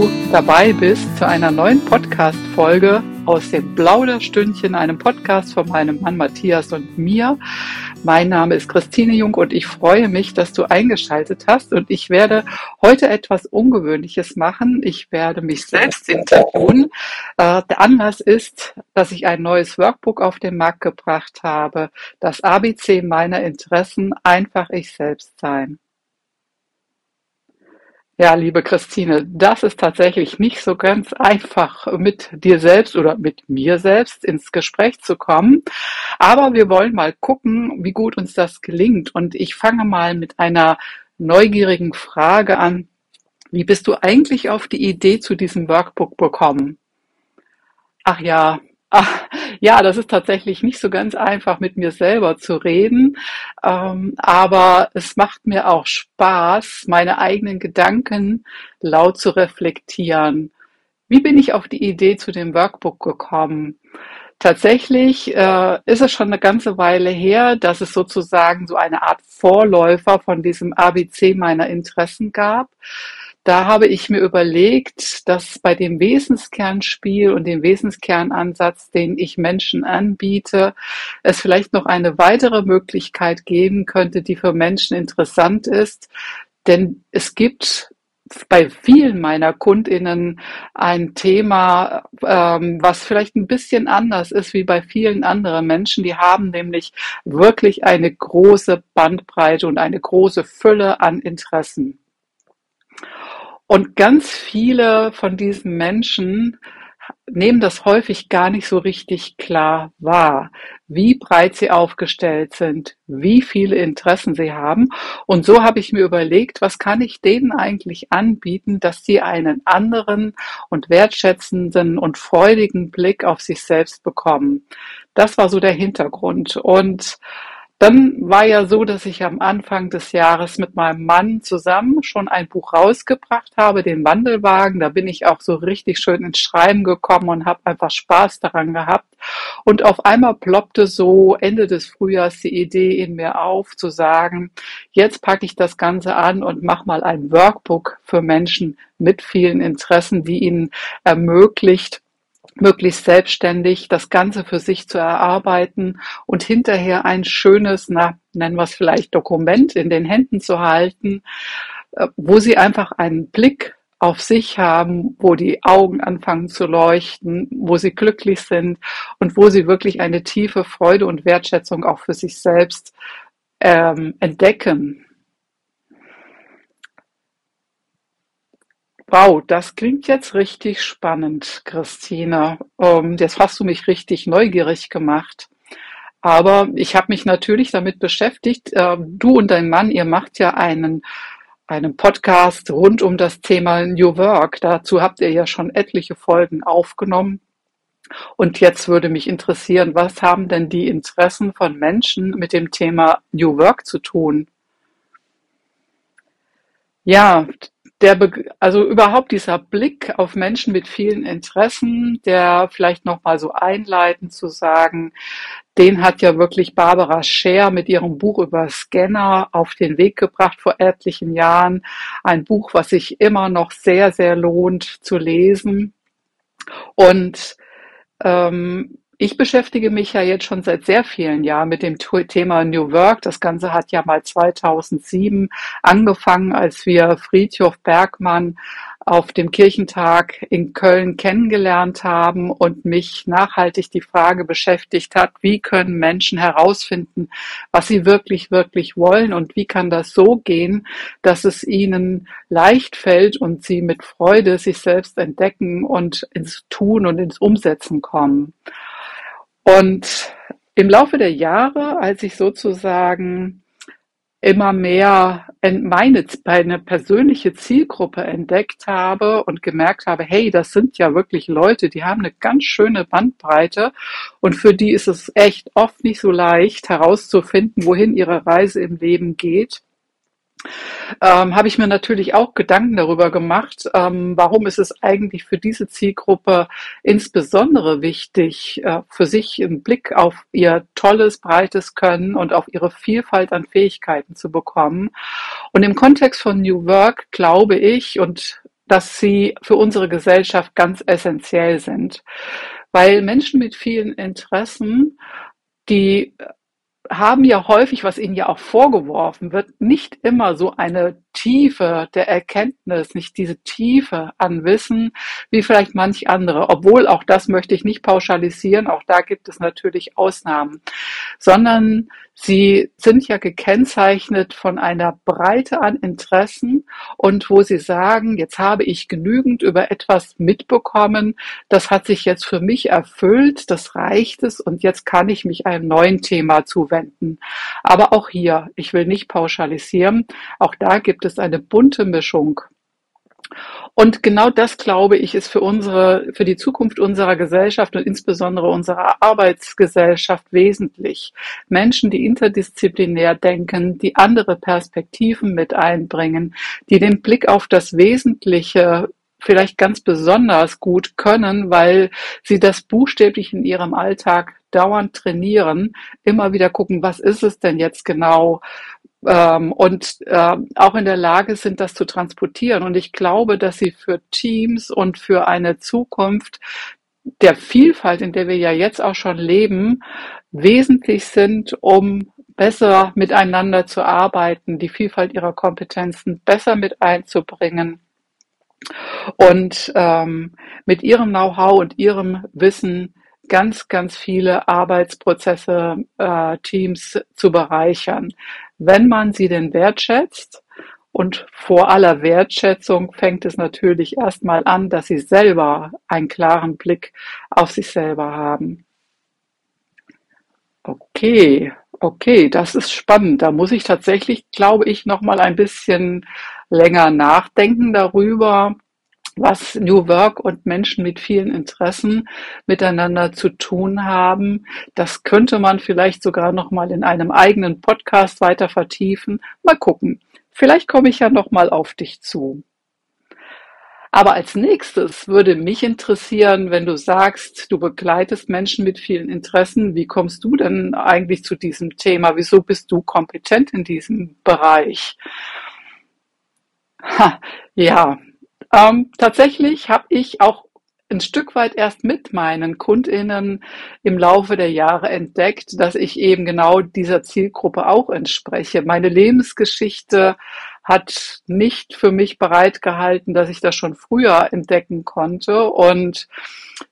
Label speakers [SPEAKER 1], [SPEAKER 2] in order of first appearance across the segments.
[SPEAKER 1] du dabei bist zu einer neuen Podcast-Folge aus dem Plauderstündchen, einem Podcast von meinem Mann Matthias und mir. Mein Name ist Christine Jung und ich freue mich, dass du eingeschaltet hast und ich werde heute etwas Ungewöhnliches machen. Ich werde mich selbst interviewen. Äh, der Anlass ist, dass ich ein neues Workbook auf den Markt gebracht habe. Das ABC meiner Interessen, einfach ich selbst sein. Ja, liebe Christine, das ist tatsächlich nicht so ganz einfach, mit dir selbst oder mit mir selbst ins Gespräch zu kommen. Aber wir wollen mal gucken, wie gut uns das gelingt. Und ich fange mal mit einer neugierigen Frage an. Wie bist du eigentlich auf die Idee zu diesem Workbook bekommen? Ach ja, Ach, ja, das ist tatsächlich nicht so ganz einfach, mit mir selber zu reden, ähm, aber es macht mir auch Spaß, meine eigenen Gedanken laut zu reflektieren. Wie bin ich auf die Idee zu dem Workbook gekommen? Tatsächlich äh, ist es schon eine ganze Weile her, dass es sozusagen so eine Art Vorläufer von diesem ABC meiner Interessen gab. Da habe ich mir überlegt, dass bei dem Wesenskernspiel und dem Wesenskernansatz, den ich Menschen anbiete, es vielleicht noch eine weitere Möglichkeit geben könnte, die für Menschen interessant ist. Denn es gibt bei vielen meiner Kundinnen ein Thema, ähm, was vielleicht ein bisschen anders ist wie bei vielen anderen Menschen. Die haben nämlich wirklich eine große Bandbreite und eine große Fülle an Interessen. Und ganz viele von diesen Menschen nehmen das häufig gar nicht so richtig klar wahr, wie breit sie aufgestellt sind, wie viele Interessen sie haben. Und so habe ich mir überlegt, was kann ich denen eigentlich anbieten, dass sie einen anderen und wertschätzenden und freudigen Blick auf sich selbst bekommen. Das war so der Hintergrund. Und dann war ja so, dass ich am Anfang des Jahres mit meinem Mann zusammen schon ein Buch rausgebracht habe, den Wandelwagen. Da bin ich auch so richtig schön ins Schreiben gekommen und habe einfach Spaß daran gehabt. Und auf einmal ploppte so Ende des Frühjahrs die Idee in mir auf, zu sagen, jetzt packe ich das Ganze an und mache mal ein Workbook für Menschen mit vielen Interessen, die ihnen ermöglicht, möglichst selbstständig das Ganze für sich zu erarbeiten und hinterher ein schönes, na, nennen wir es vielleicht Dokument in den Händen zu halten, äh, wo sie einfach einen Blick auf sich haben, wo die Augen anfangen zu leuchten, wo sie glücklich sind und wo sie wirklich eine tiefe Freude und Wertschätzung auch für sich selbst ähm, entdecken. Wow, das klingt jetzt richtig spannend, Christine. Ähm, jetzt hast du mich richtig neugierig gemacht. Aber ich habe mich natürlich damit beschäftigt. Ähm, du und dein Mann, ihr macht ja einen, einen Podcast rund um das Thema New Work. Dazu habt ihr ja schon etliche Folgen aufgenommen. Und jetzt würde mich interessieren, was haben denn die Interessen von Menschen mit dem Thema New Work zu tun? Ja, der, also überhaupt dieser Blick auf Menschen mit vielen Interessen, der vielleicht noch mal so einleitend zu sagen, den hat ja wirklich Barbara Scher mit ihrem Buch über Scanner auf den Weg gebracht vor etlichen Jahren. Ein Buch, was sich immer noch sehr, sehr lohnt zu lesen. Und ähm, ich beschäftige mich ja jetzt schon seit sehr vielen Jahren mit dem Thema New Work. Das Ganze hat ja mal 2007 angefangen, als wir Friedhof Bergmann auf dem Kirchentag in Köln kennengelernt haben und mich nachhaltig die Frage beschäftigt hat, wie können Menschen herausfinden, was sie wirklich, wirklich wollen und wie kann das so gehen, dass es ihnen leicht fällt und sie mit Freude sich selbst entdecken und ins Tun und ins Umsetzen kommen. Und im Laufe der Jahre, als ich sozusagen immer mehr meine, meine persönliche Zielgruppe entdeckt habe und gemerkt habe, hey, das sind ja wirklich Leute, die haben eine ganz schöne Bandbreite. Und für die ist es echt oft nicht so leicht herauszufinden, wohin ihre Reise im Leben geht ähm, habe ich mir natürlich auch Gedanken darüber gemacht, ähm, warum ist es eigentlich für diese Zielgruppe insbesondere wichtig, äh, für sich einen Blick auf ihr tolles, breites Können und auf ihre Vielfalt an Fähigkeiten zu bekommen. Und im Kontext von New Work glaube ich, und dass sie für unsere Gesellschaft ganz essentiell sind. Weil Menschen mit vielen Interessen, die haben ja häufig, was ihnen ja auch vorgeworfen wird, nicht immer so eine Tiefe der Erkenntnis, nicht diese Tiefe an Wissen, wie vielleicht manch andere. Obwohl auch das möchte ich nicht pauschalisieren, auch da gibt es natürlich Ausnahmen, sondern sie sind ja gekennzeichnet von einer Breite an Interessen und wo sie sagen, jetzt habe ich genügend über etwas mitbekommen, das hat sich jetzt für mich erfüllt, das reicht es und jetzt kann ich mich einem neuen Thema zuwenden. Aber auch hier, ich will nicht pauschalisieren, auch da gibt es ist eine bunte Mischung. Und genau das, glaube ich, ist für unsere, für die Zukunft unserer Gesellschaft und insbesondere unserer Arbeitsgesellschaft wesentlich. Menschen, die interdisziplinär denken, die andere Perspektiven mit einbringen, die den Blick auf das Wesentliche vielleicht ganz besonders gut können, weil sie das buchstäblich in ihrem Alltag dauernd trainieren, immer wieder gucken, was ist es denn jetzt genau? Ähm, und äh, auch in der Lage sind, das zu transportieren. Und ich glaube, dass sie für Teams und für eine Zukunft der Vielfalt, in der wir ja jetzt auch schon leben, wesentlich sind, um besser miteinander zu arbeiten, die Vielfalt ihrer Kompetenzen besser mit einzubringen und ähm, mit ihrem Know-how und ihrem Wissen ganz, ganz viele Arbeitsprozesse, äh, Teams zu bereichern wenn man sie denn wertschätzt. Und vor aller Wertschätzung fängt es natürlich erstmal an, dass sie selber einen klaren Blick auf sich selber haben. Okay, okay, das ist spannend. Da muss ich tatsächlich, glaube ich, noch mal ein bisschen länger nachdenken darüber, was New Work und Menschen mit vielen Interessen miteinander zu tun haben. Das könnte man vielleicht sogar noch mal in einem eigenen Podcast weiter vertiefen. Mal gucken. Vielleicht komme ich ja noch mal auf dich zu. Aber als nächstes würde mich interessieren, wenn du sagst, du begleitest Menschen mit vielen Interessen, wie kommst du denn eigentlich zu diesem Thema? Wieso bist du kompetent in diesem Bereich? Ha, ja, ähm, tatsächlich habe ich auch ein Stück weit erst mit meinen KundInnen im Laufe der Jahre entdeckt, dass ich eben genau dieser Zielgruppe auch entspreche. Meine Lebensgeschichte hat nicht für mich bereitgehalten, dass ich das schon früher entdecken konnte. Und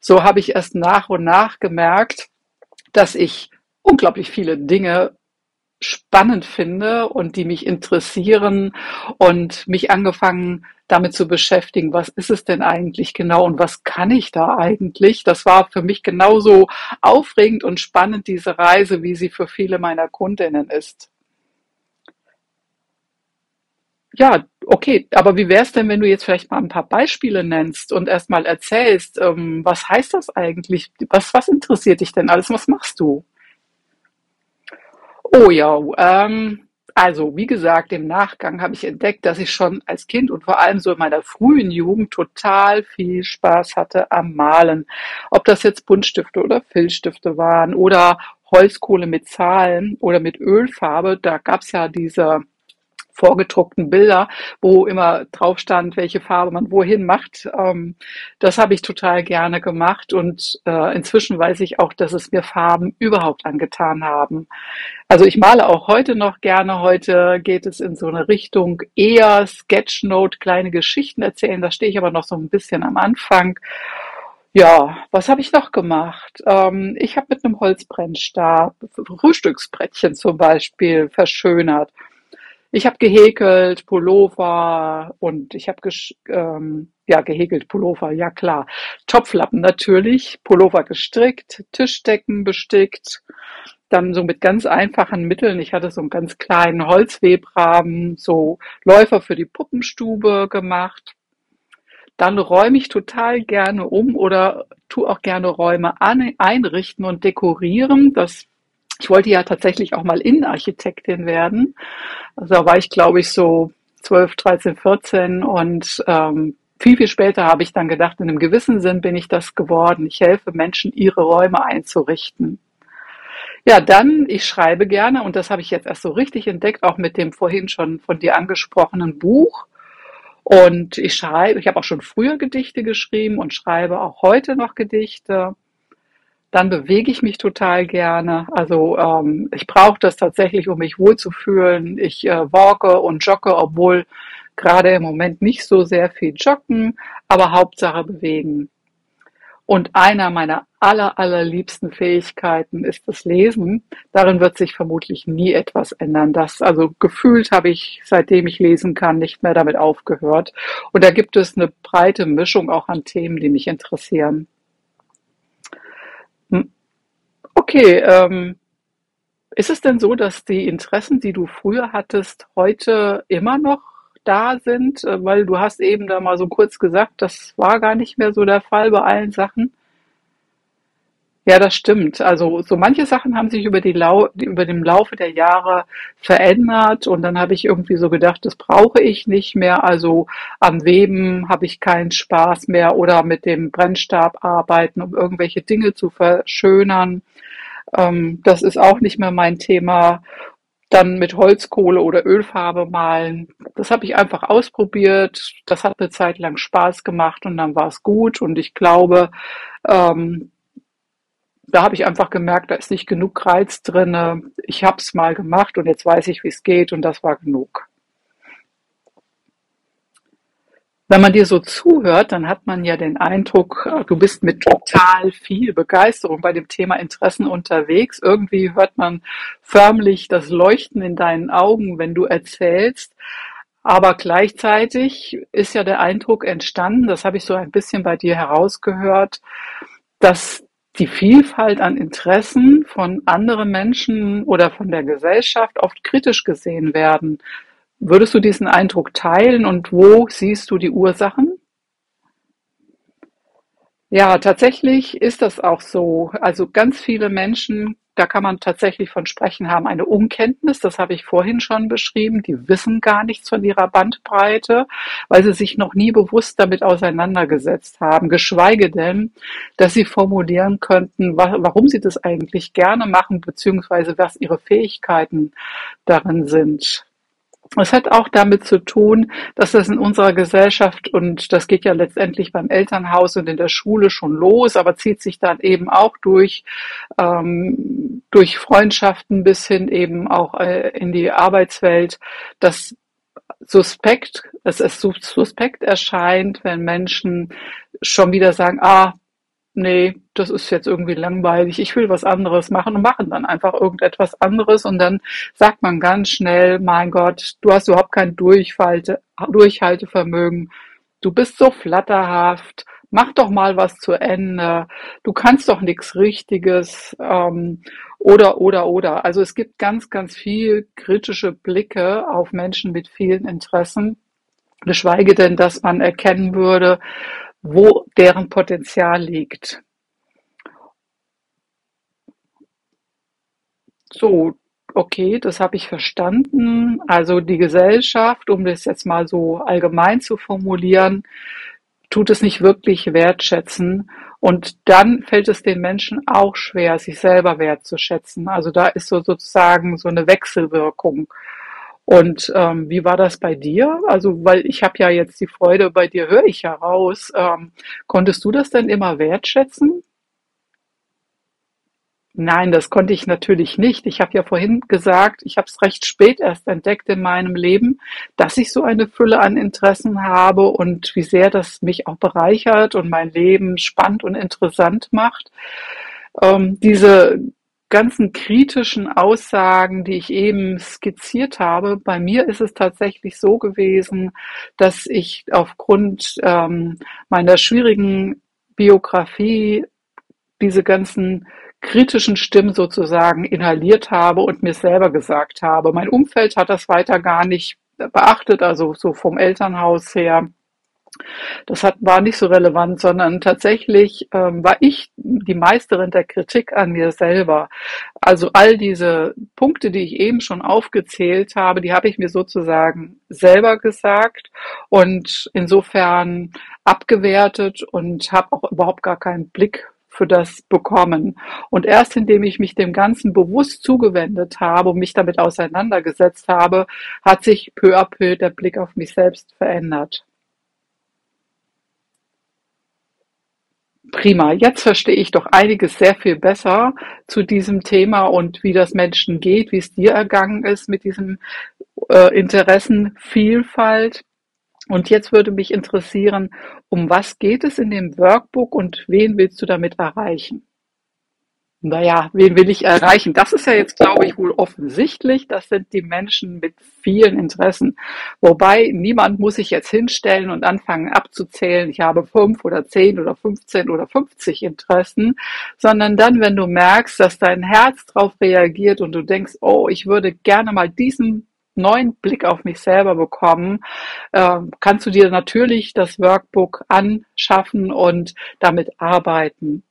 [SPEAKER 1] so habe ich erst nach und nach gemerkt, dass ich unglaublich viele Dinge spannend finde und die mich interessieren und mich angefangen damit zu beschäftigen, was ist es denn eigentlich genau und was kann ich da eigentlich? Das war für mich genauso aufregend und spannend, diese Reise, wie sie für viele meiner Kundinnen ist. Ja, okay, aber wie wäre es denn, wenn du jetzt vielleicht mal ein paar Beispiele nennst und erstmal erzählst, ähm, was heißt das eigentlich? Was, was interessiert dich denn alles? Was machst du? Oh ja, ähm, also wie gesagt, im Nachgang habe ich entdeckt, dass ich schon als Kind und vor allem so in meiner frühen Jugend total viel Spaß hatte am Malen. Ob das jetzt Buntstifte oder Filzstifte waren oder Holzkohle mit Zahlen oder mit Ölfarbe, da gab es ja diese vorgedruckten Bilder, wo immer drauf stand, welche Farbe man wohin macht. Ähm, das habe ich total gerne gemacht und äh, inzwischen weiß ich auch, dass es mir Farben überhaupt angetan haben. Also ich male auch heute noch gerne. Heute geht es in so eine Richtung eher Sketchnote, kleine Geschichten erzählen. Da stehe ich aber noch so ein bisschen am Anfang. Ja, was habe ich noch gemacht? Ähm, ich habe mit einem Holzbrennstab Frühstücksbrettchen zum Beispiel verschönert. Ich habe gehäkelt, Pullover und ich habe ähm, ja gehäkelt Pullover, ja klar. Topflappen natürlich, Pullover gestrickt, Tischdecken bestickt, dann so mit ganz einfachen Mitteln. Ich hatte so einen ganz kleinen Holzwebrahmen, so Läufer für die Puppenstube gemacht. Dann räume ich total gerne um oder tu auch gerne Räume an, einrichten und dekorieren. Das ich wollte ja tatsächlich auch mal Innenarchitektin werden. Also da war ich, glaube ich, so 12, 13, 14 und ähm, viel, viel später habe ich dann gedacht, in einem gewissen Sinn bin ich das geworden. Ich helfe Menschen, ihre Räume einzurichten. Ja, dann, ich schreibe gerne und das habe ich jetzt erst so richtig entdeckt, auch mit dem vorhin schon von dir angesprochenen Buch. Und ich schreibe, ich habe auch schon früher Gedichte geschrieben und schreibe auch heute noch Gedichte. Dann bewege ich mich total gerne. Also ähm, ich brauche das tatsächlich, um mich wohlzufühlen. Ich äh, walke und jogge, obwohl gerade im Moment nicht so sehr viel joggen, aber Hauptsache bewegen. Und einer meiner aller, allerliebsten Fähigkeiten ist das Lesen. Darin wird sich vermutlich nie etwas ändern. Das, also gefühlt habe ich, seitdem ich lesen kann, nicht mehr damit aufgehört. Und da gibt es eine breite Mischung auch an Themen, die mich interessieren. Hm. Okay, ähm, ist es denn so, dass die Interessen, die du früher hattest, heute immer noch da sind, äh, weil du hast eben da mal so kurz gesagt, das war gar nicht mehr so der Fall bei allen Sachen. Ja, das stimmt. Also so manche Sachen haben sich über die Lau über dem Laufe der Jahre verändert und dann habe ich irgendwie so gedacht, das brauche ich nicht mehr. Also am Weben habe ich keinen Spaß mehr oder mit dem Brennstab arbeiten, um irgendwelche Dinge zu verschönern. Ähm, das ist auch nicht mehr mein Thema dann mit Holzkohle oder Ölfarbe malen. Das habe ich einfach ausprobiert. Das hat eine Zeit lang Spaß gemacht und dann war es gut. Und ich glaube, ähm, da habe ich einfach gemerkt, da ist nicht genug Reiz drin. Ich habe es mal gemacht und jetzt weiß ich, wie es geht und das war genug. Wenn man dir so zuhört, dann hat man ja den Eindruck, du bist mit total viel Begeisterung bei dem Thema Interessen unterwegs. Irgendwie hört man förmlich das Leuchten in deinen Augen, wenn du erzählst. Aber gleichzeitig ist ja der Eindruck entstanden, das habe ich so ein bisschen bei dir herausgehört, dass die Vielfalt an Interessen von anderen Menschen oder von der Gesellschaft oft kritisch gesehen werden. Würdest du diesen Eindruck teilen und wo siehst du die Ursachen? Ja, tatsächlich ist das auch so. Also ganz viele Menschen, da kann man tatsächlich von sprechen, haben eine Unkenntnis, das habe ich vorhin schon beschrieben, die wissen gar nichts von ihrer Bandbreite, weil sie sich noch nie bewusst damit auseinandergesetzt haben, geschweige denn, dass sie formulieren könnten, warum sie das eigentlich gerne machen, beziehungsweise was ihre Fähigkeiten darin sind. Es hat auch damit zu tun, dass das in unserer Gesellschaft, und das geht ja letztendlich beim Elternhaus und in der Schule schon los, aber zieht sich dann eben auch durch, ähm, durch Freundschaften bis hin eben auch äh, in die Arbeitswelt, dass suspekt, es ist suspekt erscheint, wenn Menschen schon wieder sagen, ah, nee, das ist jetzt irgendwie langweilig, ich will was anderes machen und machen dann einfach irgendetwas anderes und dann sagt man ganz schnell, mein Gott, du hast überhaupt kein Durchhalte, Durchhaltevermögen, du bist so flatterhaft, mach doch mal was zu Ende, du kannst doch nichts Richtiges ähm, oder oder oder. Also es gibt ganz, ganz viel kritische Blicke auf Menschen mit vielen Interessen, geschweige denn, dass man erkennen würde, wo deren Potenzial liegt. So, okay, das habe ich verstanden. Also die Gesellschaft, um das jetzt mal so allgemein zu formulieren, tut es nicht wirklich wertschätzen. Und dann fällt es den Menschen auch schwer, sich selber wertzuschätzen. Also da ist so sozusagen so eine Wechselwirkung. Und ähm, wie war das bei dir? Also, weil ich habe ja jetzt die Freude bei dir, höre ich ja raus. Ähm, konntest du das denn immer wertschätzen? Nein, das konnte ich natürlich nicht. Ich habe ja vorhin gesagt, ich habe es recht spät erst entdeckt in meinem Leben, dass ich so eine Fülle an Interessen habe und wie sehr das mich auch bereichert und mein Leben spannend und interessant macht. Ähm, diese ganzen kritischen Aussagen, die ich eben skizziert habe, bei mir ist es tatsächlich so gewesen, dass ich aufgrund ähm, meiner schwierigen Biografie diese ganzen kritischen Stimmen sozusagen inhaliert habe und mir selber gesagt habe. Mein Umfeld hat das weiter gar nicht beachtet, also so vom Elternhaus her das hat, war nicht so relevant, sondern tatsächlich ähm, war ich die Meisterin der Kritik an mir selber. Also all diese Punkte, die ich eben schon aufgezählt habe, die habe ich mir sozusagen selber gesagt und insofern abgewertet und habe auch überhaupt gar keinen Blick für das bekommen. Und erst indem ich mich dem Ganzen bewusst zugewendet habe und mich damit auseinandergesetzt habe, hat sich peu à peu der Blick auf mich selbst verändert. Prima, jetzt verstehe ich doch einiges sehr viel besser zu diesem Thema und wie das Menschen geht, wie es dir ergangen ist mit diesem äh, Interessenvielfalt. Und jetzt würde mich interessieren, um was geht es in dem Workbook und wen willst du damit erreichen? Naja, wen will ich erreichen? Das ist ja jetzt, glaube ich, wohl offensichtlich. Das sind die Menschen mit vielen Interessen. Wobei niemand muss sich jetzt hinstellen und anfangen abzuzählen, ich habe fünf oder zehn oder 15 oder 50 Interessen, sondern dann, wenn du merkst, dass dein Herz darauf reagiert und du denkst, oh, ich würde gerne mal diesen neuen Blick auf mich selber bekommen, äh, kannst du dir natürlich das Workbook anschaffen und damit arbeiten.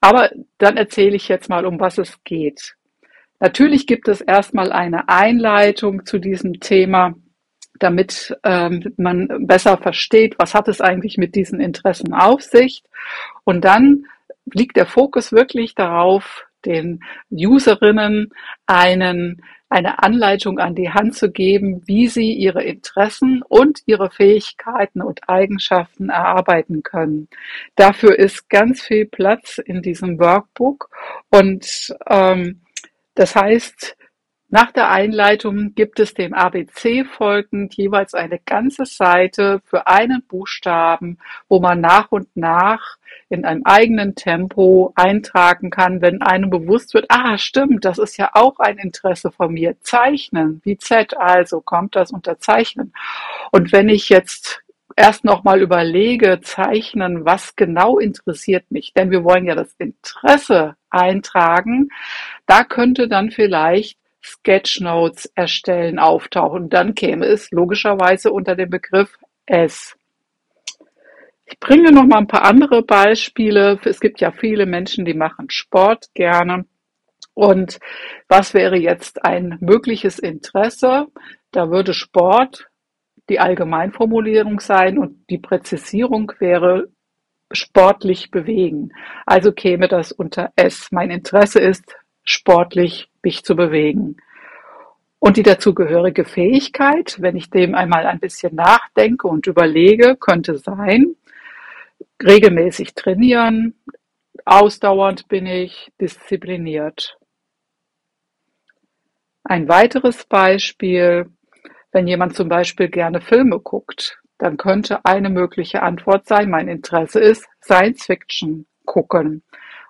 [SPEAKER 1] Aber dann erzähle ich jetzt mal, um was es geht. Natürlich gibt es erstmal eine Einleitung zu diesem Thema, damit ähm, man besser versteht, was hat es eigentlich mit diesen Interessen auf sich. Und dann liegt der Fokus wirklich darauf, den Userinnen einen eine Anleitung an die Hand zu geben, wie sie ihre Interessen und ihre Fähigkeiten und Eigenschaften erarbeiten können. Dafür ist ganz viel Platz in diesem Workbook und ähm, das heißt, nach der Einleitung gibt es dem ABC folgend jeweils eine ganze Seite für einen Buchstaben, wo man nach und nach in einem eigenen Tempo eintragen kann, wenn einem bewusst wird, ah, stimmt, das ist ja auch ein Interesse von mir. Zeichnen, wie Z, also kommt das unter Zeichnen. Und wenn ich jetzt erst nochmal überlege, zeichnen, was genau interessiert mich, denn wir wollen ja das Interesse eintragen, da könnte dann vielleicht Sketchnotes erstellen auftauchen. Dann käme es logischerweise unter dem Begriff S. Ich bringe noch mal ein paar andere Beispiele. Es gibt ja viele Menschen, die machen Sport gerne. Und was wäre jetzt ein mögliches Interesse? Da würde Sport die Allgemeinformulierung sein und die Präzisierung wäre sportlich bewegen. Also käme das unter S. Mein Interesse ist sportlich mich zu bewegen. Und die dazugehörige Fähigkeit, wenn ich dem einmal ein bisschen nachdenke und überlege, könnte sein, regelmäßig trainieren, ausdauernd bin ich, diszipliniert. Ein weiteres Beispiel, wenn jemand zum Beispiel gerne Filme guckt, dann könnte eine mögliche Antwort sein, mein Interesse ist Science Fiction gucken.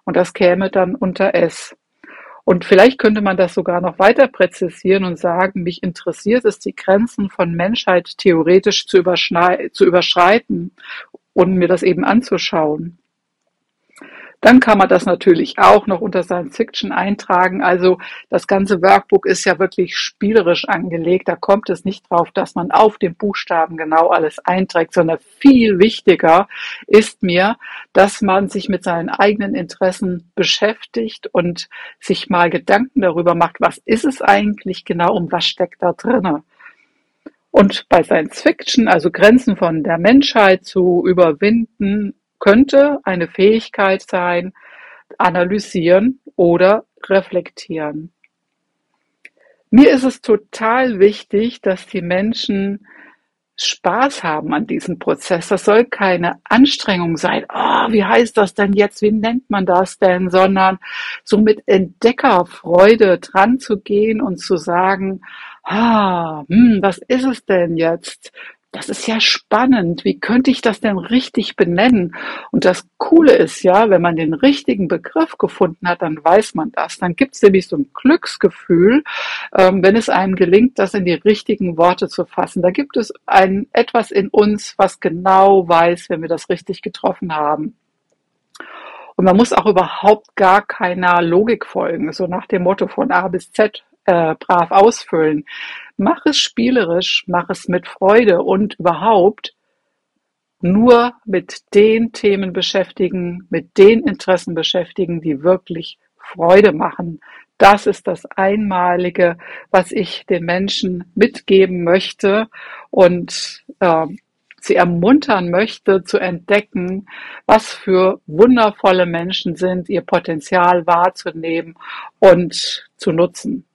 [SPEAKER 1] Und das käme dann unter S. Und vielleicht könnte man das sogar noch weiter präzisieren und sagen, mich interessiert es, die Grenzen von Menschheit theoretisch zu, zu überschreiten und mir das eben anzuschauen. Dann kann man das natürlich auch noch unter Science Fiction eintragen. Also das ganze Workbook ist ja wirklich spielerisch angelegt. Da kommt es nicht drauf, dass man auf den Buchstaben genau alles einträgt, sondern viel wichtiger ist mir, dass man sich mit seinen eigenen Interessen beschäftigt und sich mal Gedanken darüber macht, was ist es eigentlich genau und was steckt da drinnen. Und bei Science Fiction, also Grenzen von der Menschheit zu überwinden, könnte eine Fähigkeit sein, analysieren oder reflektieren. Mir ist es total wichtig, dass die Menschen Spaß haben an diesem Prozess. Das soll keine Anstrengung sein. Oh, wie heißt das denn jetzt? Wie nennt man das denn? Sondern so mit Entdeckerfreude dran zu gehen und zu sagen, ah, hm, was ist es denn jetzt? Das ist ja spannend. Wie könnte ich das denn richtig benennen? Und das Coole ist ja, wenn man den richtigen Begriff gefunden hat, dann weiß man das. Dann gibt es nämlich so ein Glücksgefühl, ähm, wenn es einem gelingt, das in die richtigen Worte zu fassen. Da gibt es ein etwas in uns, was genau weiß, wenn wir das richtig getroffen haben. Und man muss auch überhaupt gar keiner Logik folgen, so nach dem Motto von A bis Z äh, brav ausfüllen. Mach es spielerisch, mach es mit Freude und überhaupt nur mit den Themen beschäftigen, mit den Interessen beschäftigen, die wirklich Freude machen. Das ist das Einmalige, was ich den Menschen mitgeben möchte und äh, sie ermuntern möchte zu entdecken, was für wundervolle Menschen sind, ihr Potenzial wahrzunehmen und zu nutzen.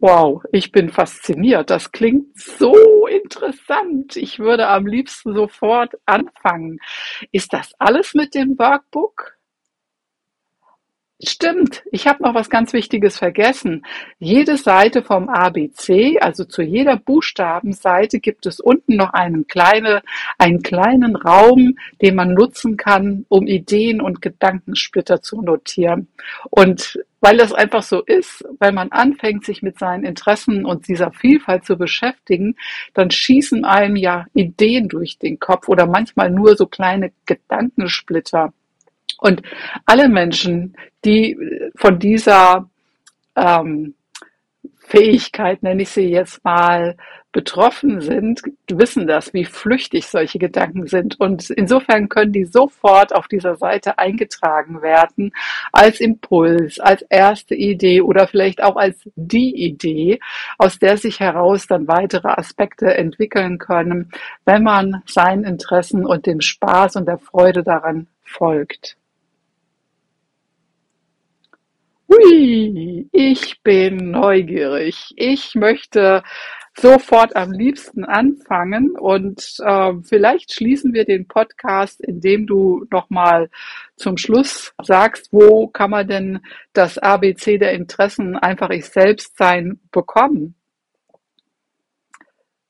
[SPEAKER 1] Wow, ich bin fasziniert. Das klingt so interessant. Ich würde am liebsten sofort anfangen. Ist das alles mit dem Workbook? Stimmt, ich habe noch was ganz Wichtiges vergessen. Jede Seite vom ABC, also zu jeder Buchstabenseite, gibt es unten noch einen, kleine, einen kleinen Raum, den man nutzen kann, um Ideen und Gedankensplitter zu notieren. Und weil das einfach so ist, weil man anfängt, sich mit seinen Interessen und dieser Vielfalt zu beschäftigen, dann schießen einem ja Ideen durch den Kopf oder manchmal nur so kleine Gedankensplitter. Und alle Menschen, die von dieser ähm, Fähigkeit, nenne ich sie jetzt mal, betroffen sind, wissen das, wie flüchtig solche Gedanken sind. Und insofern können die sofort auf dieser Seite eingetragen werden als Impuls, als erste Idee oder vielleicht auch als die Idee, aus der sich heraus dann weitere Aspekte entwickeln können, wenn man seinen Interessen und dem Spaß und der Freude daran folgt. Hui, ich bin neugierig. Ich möchte sofort am liebsten anfangen und äh, vielleicht schließen wir den Podcast, indem du nochmal zum Schluss sagst, wo kann man denn das ABC der Interessen einfach ich selbst sein bekommen?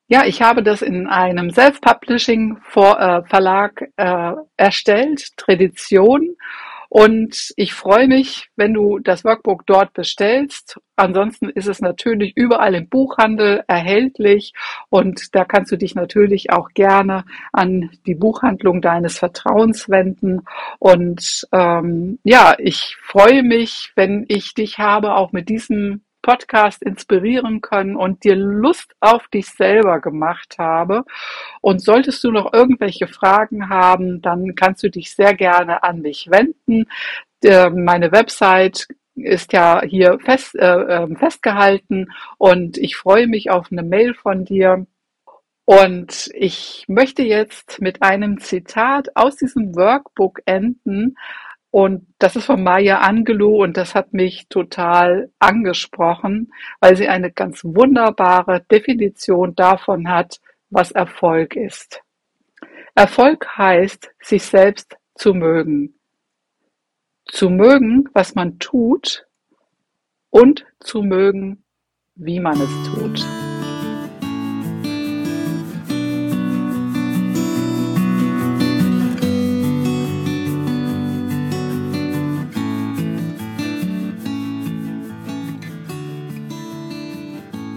[SPEAKER 1] Ja, ich habe das in einem Self-Publishing-Verlag äh, erstellt, Tradition. Und ich freue mich, wenn du das Workbook dort bestellst. Ansonsten ist es natürlich überall im Buchhandel erhältlich und da kannst du dich natürlich auch gerne an die Buchhandlung deines Vertrauens wenden. Und ähm, ja, ich freue mich, wenn ich dich habe, auch mit diesem Podcast inspirieren können und dir Lust auf dich selber gemacht habe. Und solltest du noch irgendwelche Fragen haben, dann kannst du dich sehr gerne an mich wenden. Meine Website ist ja hier fest, äh, ähm, festgehalten und ich freue mich auf eine Mail von dir. Und ich möchte jetzt mit einem Zitat aus diesem Workbook enden, und das ist von Maya Angelou und das hat mich total angesprochen, weil sie eine ganz wunderbare Definition davon hat, was Erfolg ist. Erfolg heißt, sich selbst zu mögen. Zu mögen, was man tut und zu mögen, wie man es tut.